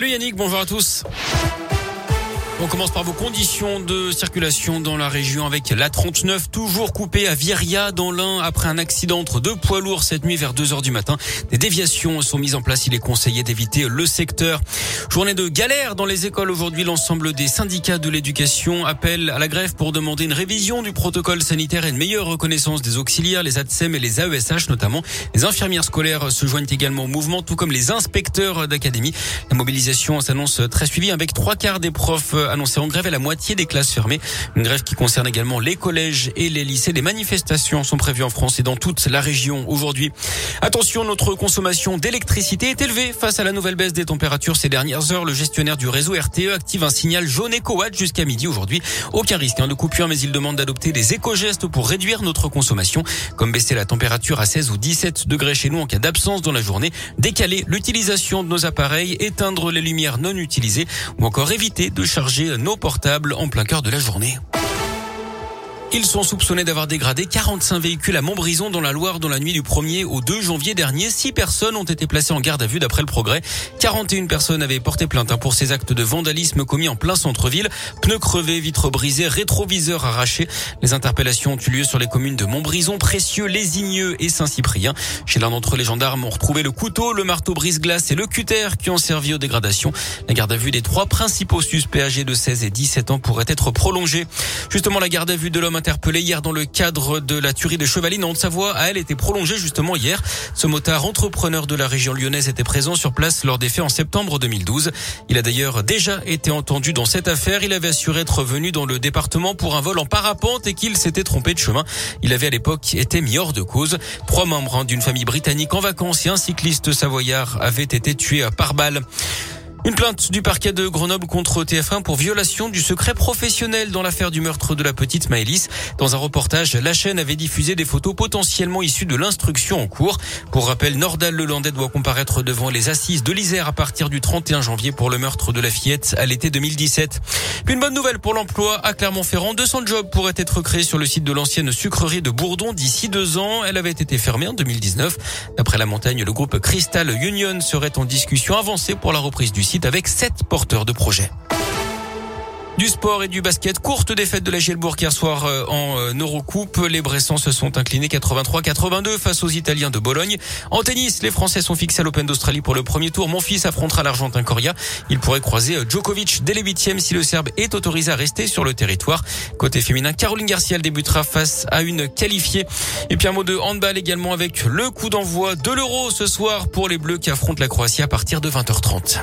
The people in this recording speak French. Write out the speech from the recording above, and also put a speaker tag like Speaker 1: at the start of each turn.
Speaker 1: Salut Yannick, bonjour à tous. On commence par vos conditions de circulation dans la région avec la 39 toujours coupée à Viria dans l'Ain après un accident entre deux poids lourds cette nuit vers 2 heures du matin. Des déviations sont mises en place. Il est conseillé d'éviter le secteur. Journée de galère dans les écoles aujourd'hui. L'ensemble des syndicats de l'éducation appellent à la grève pour demander une révision du protocole sanitaire et une meilleure reconnaissance des auxiliaires, les ATSEM et les AESH notamment. Les infirmières scolaires se joignent également au mouvement, tout comme les inspecteurs d'académie. La mobilisation s'annonce très suivie avec trois quarts des profs annoncé en grève et la moitié des classes fermées. Une grève qui concerne également les collèges et les lycées. Des manifestations sont prévues en France et dans toute la région aujourd'hui. Attention, notre consommation d'électricité est élevée face à la nouvelle baisse des températures ces dernières heures. Le gestionnaire du réseau RTE active un signal jaune éco-watt jusqu'à midi aujourd'hui. Aucun risque hein, de coupure, mais il demande d'adopter des éco-gestes pour réduire notre consommation, comme baisser la température à 16 ou 17 degrés chez nous en cas d'absence dans la journée, décaler l'utilisation de nos appareils, éteindre les lumières non utilisées ou encore éviter de charger nos portables en plein cœur de la journée. Ils sont soupçonnés d'avoir dégradé 45 véhicules à Montbrison dans la Loire dans la nuit du 1er au 2 janvier dernier. Six personnes ont été placées en garde à vue d'après le progrès. 41 personnes avaient porté plainte hein, pour ces actes de vandalisme commis en plein centre-ville. Pneus crevés, vitres brisées, rétroviseurs arrachés. Les interpellations ont eu lieu sur les communes de Montbrison, Précieux, Lésigneux et Saint-Cyprien. Chez l'un d'entre eux, les gendarmes ont retrouvé le couteau, le marteau brise-glace et le cutter qui ont servi aux dégradations. La garde à vue des trois principaux suspects âgés de 16 et 17 ans pourrait être prolongée. Justement, la garde à vue de l'homme interpellé hier dans le cadre de la tuerie de Chevaline en Haute-Savoie a elle été prolongée justement hier. Ce motard entrepreneur de la région lyonnaise était présent sur place lors des faits en septembre 2012. Il a d'ailleurs déjà été entendu dans cette affaire. Il avait assuré être venu dans le département pour un vol en parapente et qu'il s'était trompé de chemin. Il avait à l'époque été mis hors de cause. Trois membres hein, d'une famille britannique en vacances et un cycliste savoyard avaient été tués par balle. Une plainte du parquet de Grenoble contre TF1 pour violation du secret professionnel dans l'affaire du meurtre de la petite Maëlys. Dans un reportage, la chaîne avait diffusé des photos potentiellement issues de l'instruction en cours. Pour rappel, Nordal Lelandais doit comparaître devant les assises de l'Isère à partir du 31 janvier pour le meurtre de la fillette à l'été 2017. Puis une bonne nouvelle pour l'emploi à Clermont-Ferrand. 200 jobs pourraient être créés sur le site de l'ancienne sucrerie de Bourdon d'ici deux ans. Elle avait été fermée en 2019. D'après la montagne, le groupe Crystal Union serait en discussion avancée pour la reprise du avec sept porteurs de projets. Du sport et du basket. Courte défaite de la Gielbourg hier soir euh, en euh, Eurocoupe. Les Bressans se sont inclinés 83-82 face aux Italiens de Bologne. En tennis, les Français sont fixés à l'Open d'Australie pour le premier tour. Mon fils affrontera l'Argentin Coria. Il pourrait croiser euh, Djokovic dès les huitièmes si le Serbe est autorisé à rester sur le territoire. Côté féminin, Caroline Garcia débutera face à une qualifiée. Et puis un mot de handball également avec le coup d'envoi de l'Euro ce soir pour les Bleus qui affrontent la Croatie à partir de 20h30.